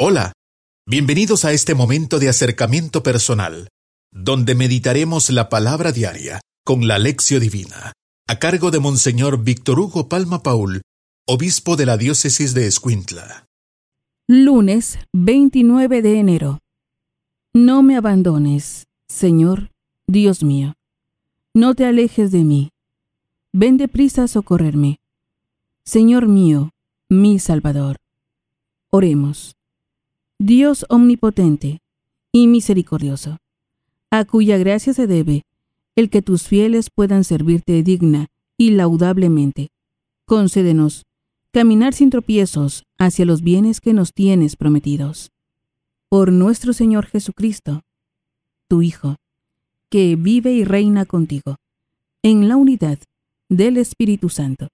Hola, bienvenidos a este momento de acercamiento personal, donde meditaremos la palabra diaria con la lección divina, a cargo de Monseñor Víctor Hugo Palma Paul, obispo de la diócesis de Escuintla. Lunes 29 de enero. No me abandones, Señor, Dios mío. No te alejes de mí. Ven deprisa a socorrerme. Señor mío, mi Salvador. Oremos. Dios omnipotente y misericordioso, a cuya gracia se debe el que tus fieles puedan servirte digna y laudablemente. Concédenos caminar sin tropiezos hacia los bienes que nos tienes prometidos. Por nuestro Señor Jesucristo, tu Hijo, que vive y reina contigo, en la unidad del Espíritu Santo,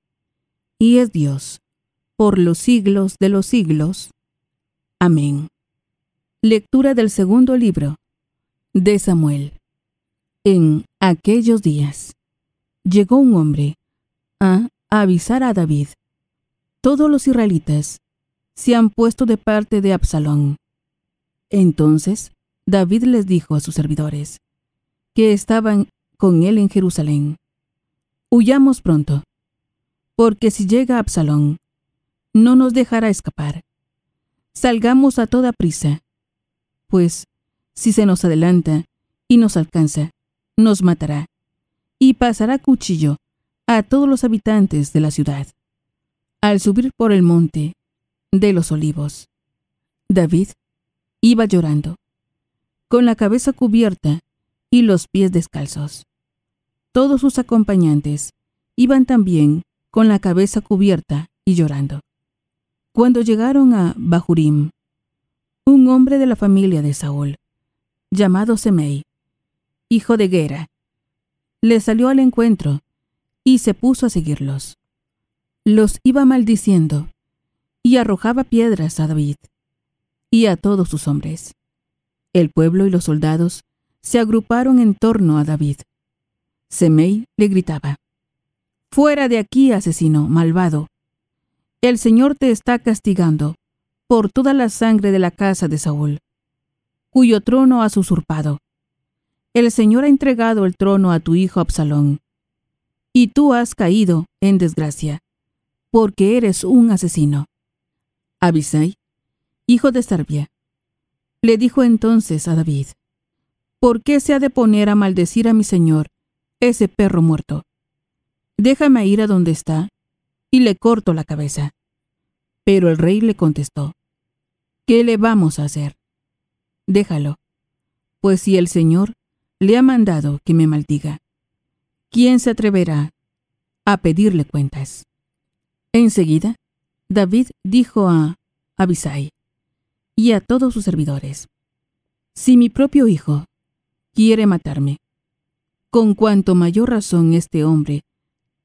y es Dios, por los siglos de los siglos. Amén. Lectura del segundo libro de Samuel. En aquellos días llegó un hombre a avisar a David. Todos los israelitas se han puesto de parte de Absalón. Entonces David les dijo a sus servidores, que estaban con él en Jerusalén, Huyamos pronto, porque si llega Absalón, no nos dejará escapar. Salgamos a toda prisa pues si se nos adelanta y nos alcanza, nos matará y pasará cuchillo a todos los habitantes de la ciudad. Al subir por el monte de los olivos, David iba llorando, con la cabeza cubierta y los pies descalzos. Todos sus acompañantes iban también con la cabeza cubierta y llorando. Cuando llegaron a Bahurim, un hombre de la familia de Saúl, llamado Semei, hijo de Gera, le salió al encuentro y se puso a seguirlos. Los iba maldiciendo y arrojaba piedras a David y a todos sus hombres. El pueblo y los soldados se agruparon en torno a David. Semei le gritaba, Fuera de aquí, asesino, malvado. El Señor te está castigando por toda la sangre de la casa de Saúl, cuyo trono has usurpado. El Señor ha entregado el trono a tu hijo Absalón, y tú has caído en desgracia, porque eres un asesino. Abisai, hijo de Sarbia, le dijo entonces a David, ¿por qué se ha de poner a maldecir a mi señor, ese perro muerto? Déjame ir a donde está, y le corto la cabeza. Pero el rey le contestó, ¿qué le vamos a hacer? Déjalo, pues si el Señor le ha mandado que me maldiga, ¿quién se atreverá a pedirle cuentas? Enseguida, David dijo a Abisai y a todos sus servidores, Si mi propio hijo quiere matarme, con cuanto mayor razón este hombre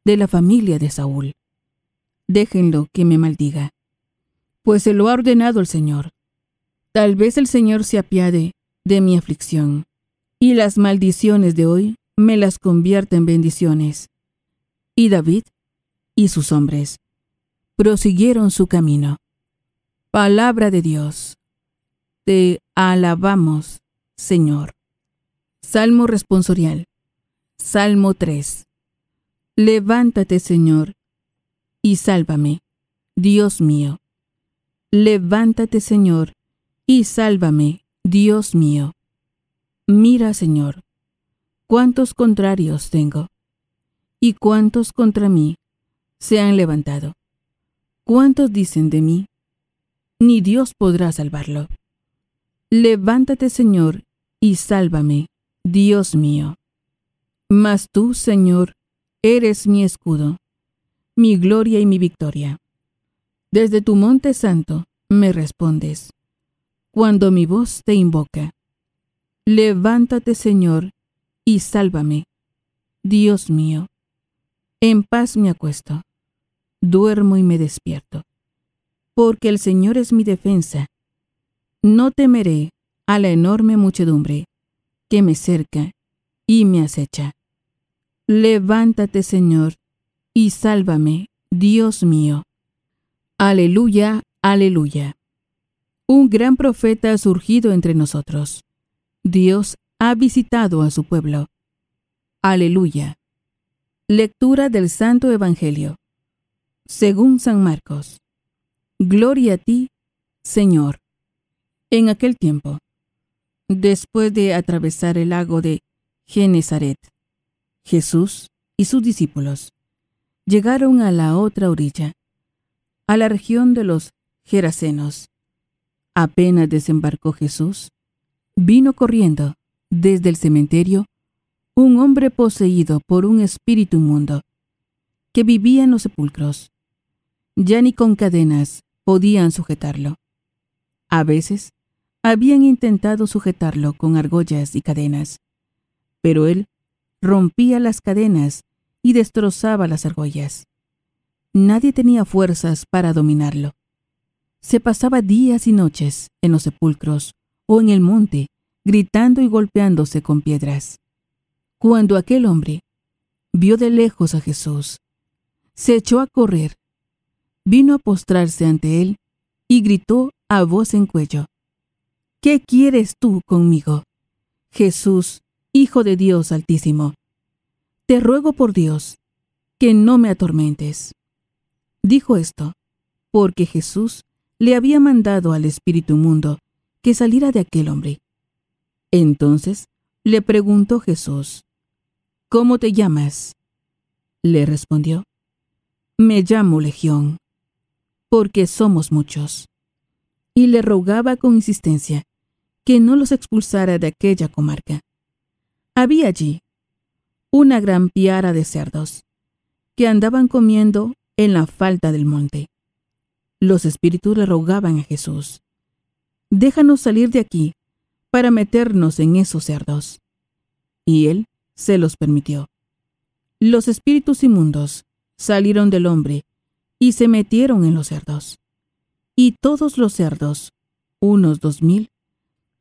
de la familia de Saúl, déjenlo que me maldiga pues se lo ha ordenado el Señor. Tal vez el Señor se apiade de mi aflicción, y las maldiciones de hoy me las convierta en bendiciones. Y David y sus hombres prosiguieron su camino. Palabra de Dios. Te alabamos, Señor. Salmo responsorial. Salmo 3. Levántate, Señor, y sálvame, Dios mío. Levántate, Señor, y sálvame, Dios mío. Mira, Señor, cuántos contrarios tengo, y cuántos contra mí se han levantado. ¿Cuántos dicen de mí? Ni Dios podrá salvarlo. Levántate, Señor, y sálvame, Dios mío. Mas tú, Señor, eres mi escudo, mi gloria y mi victoria. Desde tu monte santo me respondes, cuando mi voz te invoca. Levántate, Señor, y sálvame, Dios mío. En paz me acuesto, duermo y me despierto, porque el Señor es mi defensa. No temeré a la enorme muchedumbre que me cerca y me acecha. Levántate, Señor, y sálvame, Dios mío. Aleluya, aleluya. Un gran profeta ha surgido entre nosotros. Dios ha visitado a su pueblo. Aleluya. Lectura del Santo Evangelio. Según San Marcos. Gloria a ti, Señor. En aquel tiempo, después de atravesar el lago de Genezaret, Jesús y sus discípulos llegaron a la otra orilla, a la región de los Gerasenos. Apenas desembarcó Jesús, vino corriendo desde el cementerio un hombre poseído por un espíritu inmundo, que vivía en los sepulcros. Ya ni con cadenas podían sujetarlo. A veces habían intentado sujetarlo con argollas y cadenas, pero él rompía las cadenas y destrozaba las argollas. Nadie tenía fuerzas para dominarlo. Se pasaba días y noches en los sepulcros o en el monte, gritando y golpeándose con piedras. Cuando aquel hombre vio de lejos a Jesús, se echó a correr vino a postrarse ante él y gritó a voz en cuello, ¿Qué quieres tú conmigo? Jesús, Hijo de Dios Altísimo, te ruego por Dios que no me atormentes. Dijo esto, porque Jesús le había mandado al Espíritu Mundo que saliera de aquel hombre. Entonces le preguntó Jesús, ¿Cómo te llamas? Le respondió, Me llamo Legión porque somos muchos. Y le rogaba con insistencia que no los expulsara de aquella comarca. Había allí una gran piara de cerdos que andaban comiendo en la falda del monte. Los espíritus le rogaban a Jesús, déjanos salir de aquí para meternos en esos cerdos. Y él se los permitió. Los espíritus inmundos salieron del hombre y se metieron en los cerdos. Y todos los cerdos, unos dos mil,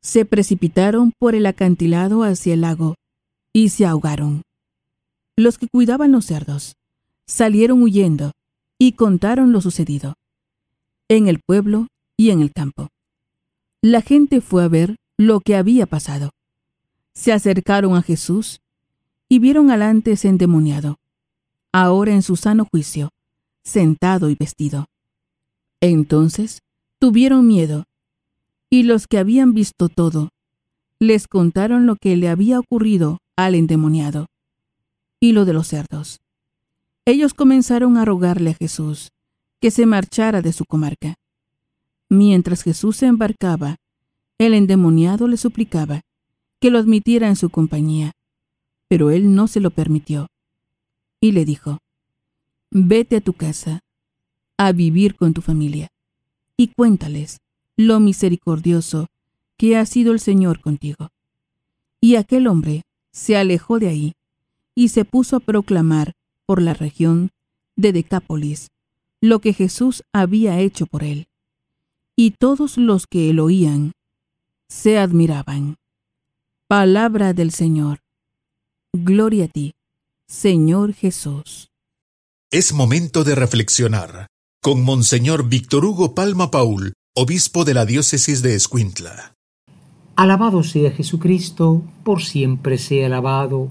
se precipitaron por el acantilado hacia el lago y se ahogaron. Los que cuidaban los cerdos salieron huyendo y contaron lo sucedido, en el pueblo y en el campo. La gente fue a ver lo que había pasado. Se acercaron a Jesús y vieron al antes endemoniado, ahora en su sano juicio, sentado y vestido. Entonces tuvieron miedo, y los que habían visto todo, les contaron lo que le había ocurrido al endemoniado, y lo de los cerdos. Ellos comenzaron a rogarle a Jesús que se marchara de su comarca. Mientras Jesús se embarcaba, el endemoniado le suplicaba que lo admitiera en su compañía, pero él no se lo permitió. Y le dijo, Vete a tu casa, a vivir con tu familia, y cuéntales lo misericordioso que ha sido el Señor contigo. Y aquel hombre se alejó de ahí y se puso a proclamar por la región de Decápolis lo que Jesús había hecho por él. Y todos los que él oían se admiraban. Palabra del Señor. Gloria a ti, Señor Jesús. Es momento de reflexionar con Monseñor Víctor Hugo Palma Paul, obispo de la diócesis de Escuintla. Alabado sea Jesucristo, por siempre sea alabado.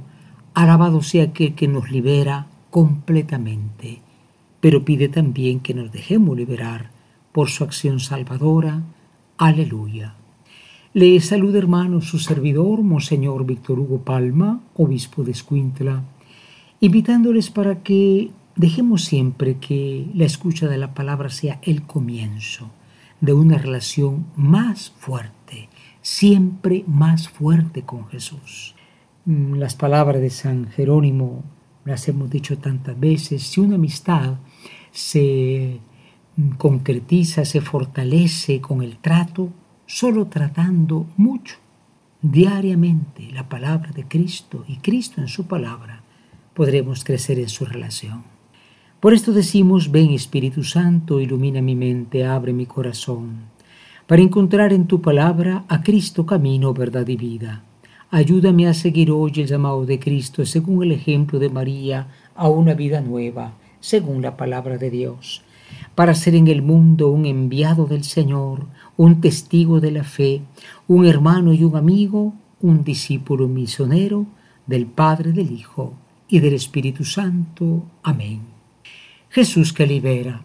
Alabado sea aquel que nos libera completamente, pero pide también que nos dejemos liberar por su acción salvadora. Aleluya. Le saluda hermano su servidor, Monseñor Víctor Hugo Palma, obispo de Escuintla, invitándoles para que Dejemos siempre que la escucha de la palabra sea el comienzo de una relación más fuerte, siempre más fuerte con Jesús. Mm, las palabras de San Jerónimo las hemos dicho tantas veces, si una amistad se mm, concretiza, se fortalece con el trato, solo tratando mucho, diariamente, la palabra de Cristo y Cristo en su palabra, podremos crecer en su relación. Por esto decimos, ven Espíritu Santo, ilumina mi mente, abre mi corazón, para encontrar en tu palabra a Cristo camino, verdad y vida. Ayúdame a seguir hoy el llamado de Cristo según el ejemplo de María a una vida nueva, según la palabra de Dios, para ser en el mundo un enviado del Señor, un testigo de la fe, un hermano y un amigo, un discípulo misionero del Padre, del Hijo y del Espíritu Santo. Amén. Jesús que libera,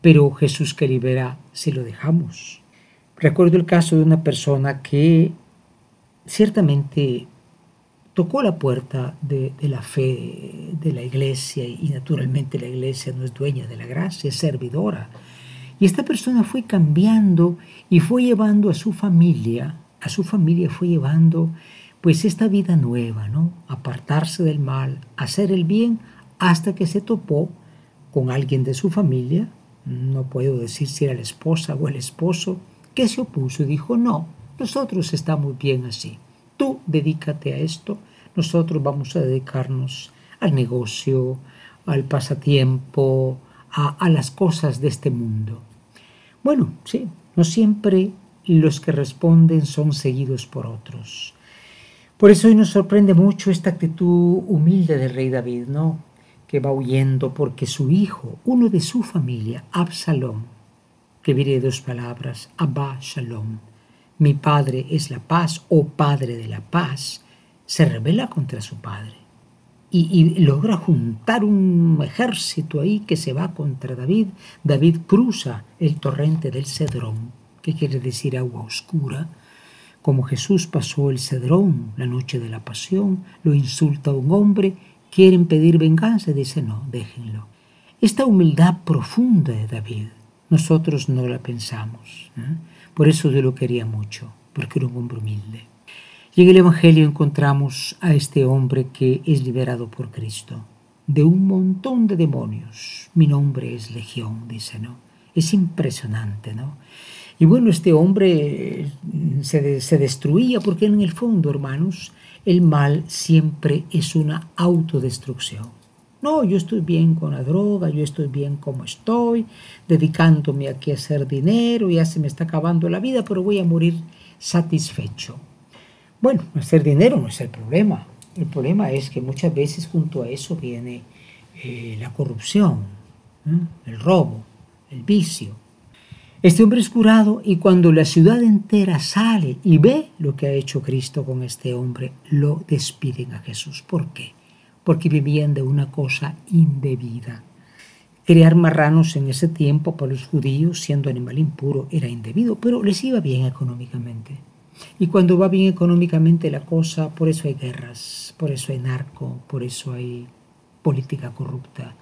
pero Jesús que libera si lo dejamos. Recuerdo el caso de una persona que ciertamente tocó la puerta de, la fe de la iglesia y naturalmente la iglesia no es dueña de la gracia, es servidora. Y esta persona fue cambiando y fue llevando a su familia, a su familia fue llevando pues esta vida nueva, ¿no? Apartarse del mal, hacer el bien hasta que se topó con alguien de su familia, no puedo decir si era la esposa o el esposo, que se opuso y dijo, no, nosotros estamos bien así. Tú dedícate a esto, nosotros vamos a dedicarnos al negocio, al pasatiempo, a, las cosas de este mundo. Bueno, sí, no siempre los que responden son seguidos por otros. Por eso hoy nos sorprende mucho esta actitud humilde del rey David, ¿no? Que va huyendo porque su hijo, uno de su familia, Absalón, que viene de dos palabras, Abba Shalom, mi padre es la paz o padre de la paz, se rebela contra su padre y, logra juntar un ejército ahí que se va contra David. David cruza el torrente del Cedrón, que quiere decir agua oscura. Como Jesús pasó el Cedrón la noche de la pasión, lo insulta a un hombre, quieren pedir venganza, dice no, déjenlo. Esta humildad profunda de David, nosotros no la pensamos. ¿eh? Por eso yo lo quería mucho, porque era un hombre humilde. Y en el Evangelio encontramos a este hombre que es liberado por Cristo de un montón de demonios. Mi nombre es Legión, dice, ¿no? Es impresionante, ¿no? Y bueno, este hombre se, se destruía porque en el fondo, hermanos, el mal siempre es una autodestrucción. No, yo estoy bien con la droga, yo estoy bien como estoy, dedicándome aquí a hacer dinero, ya se me está acabando la vida, pero voy a morir satisfecho. Bueno, hacer dinero no es el problema. El problema es que muchas veces junto a eso viene eh, la corrupción, el robo, el vicio. Este hombre es curado y cuando la ciudad entera sale y ve lo que ha hecho Cristo con este hombre, lo despiden a Jesús. ¿Por qué? Porque vivían de una cosa indebida. Crear marranos en ese tiempo para los judíos, siendo animal impuro, era indebido, pero les iba bien económicamente. Y cuando va bien económicamente la cosa, por eso hay guerras, por eso hay narco, por eso hay política corrupta.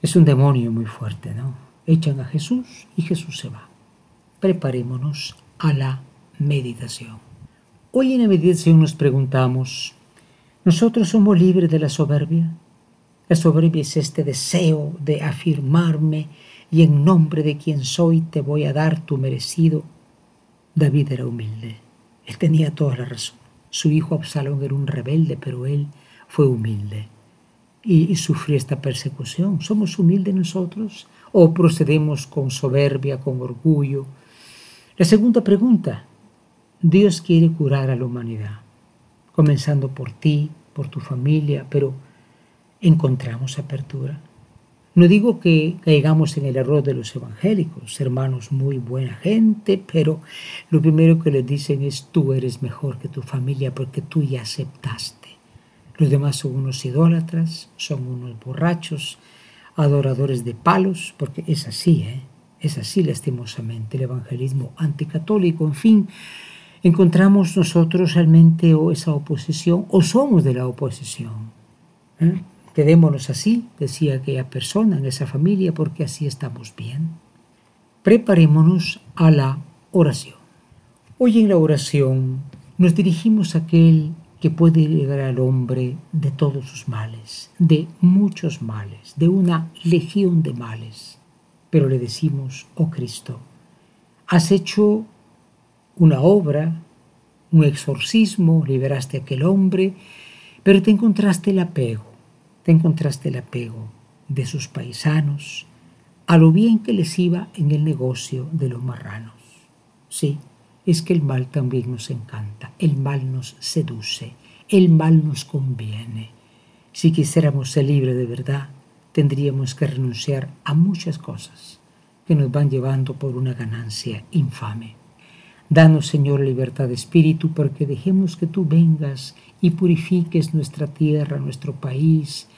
Es un demonio muy fuerte, ¿no? Echan a Jesús y Jesús se va. Preparémonos a la meditación. Hoy en la meditación nos preguntamos, ¿nosotros somos libres de la soberbia? La soberbia es este deseo de afirmarme y en nombre de quien soy te voy a dar tu merecido. David era humilde. Él tenía toda la razón. Su hijo Absalón era un rebelde, pero él fue humilde y, sufrió esta persecución. ¿Somos humildes nosotros o procedemos con soberbia, con orgullo? La segunda pregunta, Dios quiere curar a la humanidad, comenzando por ti, por tu familia, pero ¿encontramos apertura? No digo que caigamos en el error de los evangélicos, hermanos, muy buena gente, pero lo primero que les dicen es tú eres mejor que tu familia porque tú ya aceptaste. Los demás son unos idólatras, son unos borrachos, adoradores de palos, porque es así, ¿eh? es así lastimosamente el evangelismo anticatólico, en fin, encontramos nosotros realmente o esa oposición o somos de la oposición. ¿eh? Quedémonos así, decía aquella persona en esa familia, porque así estamos bien. Preparémonos a la oración. Hoy en la oración nos dirigimos a aquel que puede llegar al hombre de todos sus males, de muchos males, de una legión de males. Pero le decimos, oh Cristo, has hecho una obra, un exorcismo, liberaste a aquel hombre, pero te encontraste el apego te encontraste el apego de sus paisanos a lo bien que les iba en el negocio de los marranos. Sí, es que el mal también nos encanta, el mal nos seduce, el mal nos conviene. Si quisiéramos ser libres de verdad, tendríamos que renunciar a muchas cosas, que nos van llevando por una ganancia infame. Danos, Señor, libertad de espíritu, porque dejemos que tú vengas y purifiques nuestra tierra, nuestro país,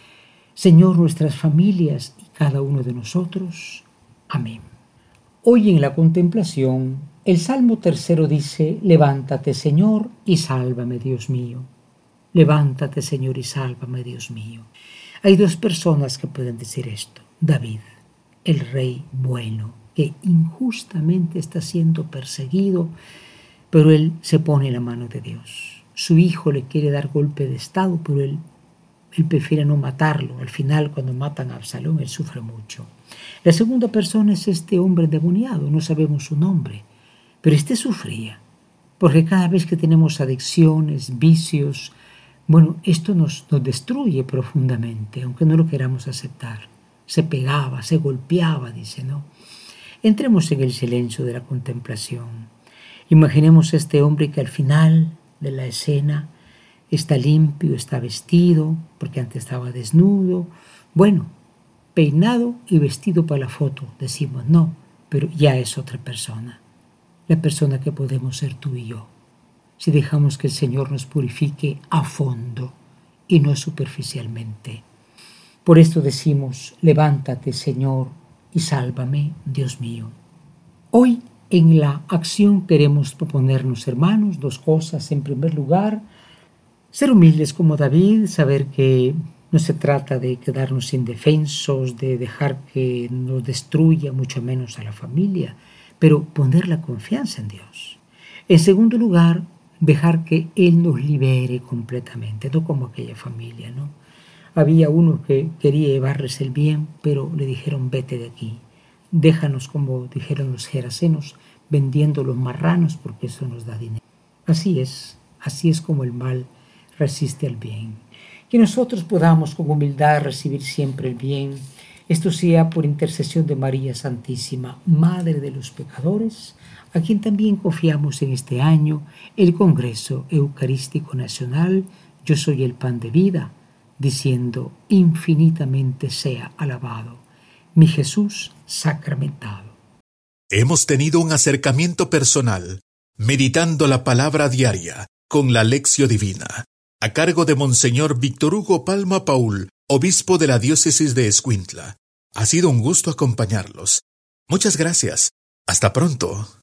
Señor, nuestras familias y cada uno de nosotros. Amén. Hoy en la contemplación, el Salmo tercero dice, Levántate, Señor, y sálvame, Dios mío. Levántate, Señor, y sálvame, Dios mío. Hay dos personas que pueden decir esto. David, el rey bueno, que injustamente está siendo perseguido, pero él se pone la mano de Dios. Su hijo le quiere dar golpe de estado, pero él, él prefiere no matarlo. Al final, cuando matan a Absalón, él sufre mucho. La segunda persona es este hombre endemoniado, no sabemos su nombre, pero este sufría, porque cada vez que tenemos adicciones, vicios, bueno, esto nos, nos destruye profundamente, aunque no lo queramos aceptar. Se pegaba, se golpeaba, dice, ¿no? Entremos en el silencio de la contemplación. Imaginemos a este hombre que al final de la escena está limpio, está vestido, porque antes estaba desnudo, bueno, peinado y vestido para la foto. Decimos, no, pero ya es otra persona, la persona que podemos ser tú y yo, si dejamos que el Señor nos purifique a fondo y no superficialmente. Por esto decimos, levántate, Señor, y sálvame, Dios mío. Hoy en la acción queremos proponernos, hermanos, dos cosas. En primer lugar, ser humildes como David, saber que no se trata de quedarnos indefensos, de dejar que nos destruya, mucho menos a la familia, pero poner la confianza en Dios. En segundo lugar, dejar que Él nos libere completamente, no como aquella familia, ¿no? Había uno que quería llevarles el bien, pero le dijeron, vete de aquí. Déjanos, como dijeron los gerasenos, vendiendo los marranos porque eso nos da dinero. Así es, así es como el mal resiste al bien. Que nosotros podamos con humildad recibir siempre el bien. Esto sea por intercesión de María Santísima, Madre de los pecadores, a quien también confiamos en este año el Congreso Eucarístico Nacional Yo Soy el Pan de Vida diciendo, infinitamente sea alabado, mi Jesús sacramentado. Hemos tenido un acercamiento personal, meditando la palabra diaria con la lección divina, a cargo de Monseñor Víctor Hugo Palma Paul, obispo de la diócesis de Escuintla. Ha sido un gusto acompañarlos. Muchas gracias. Hasta pronto.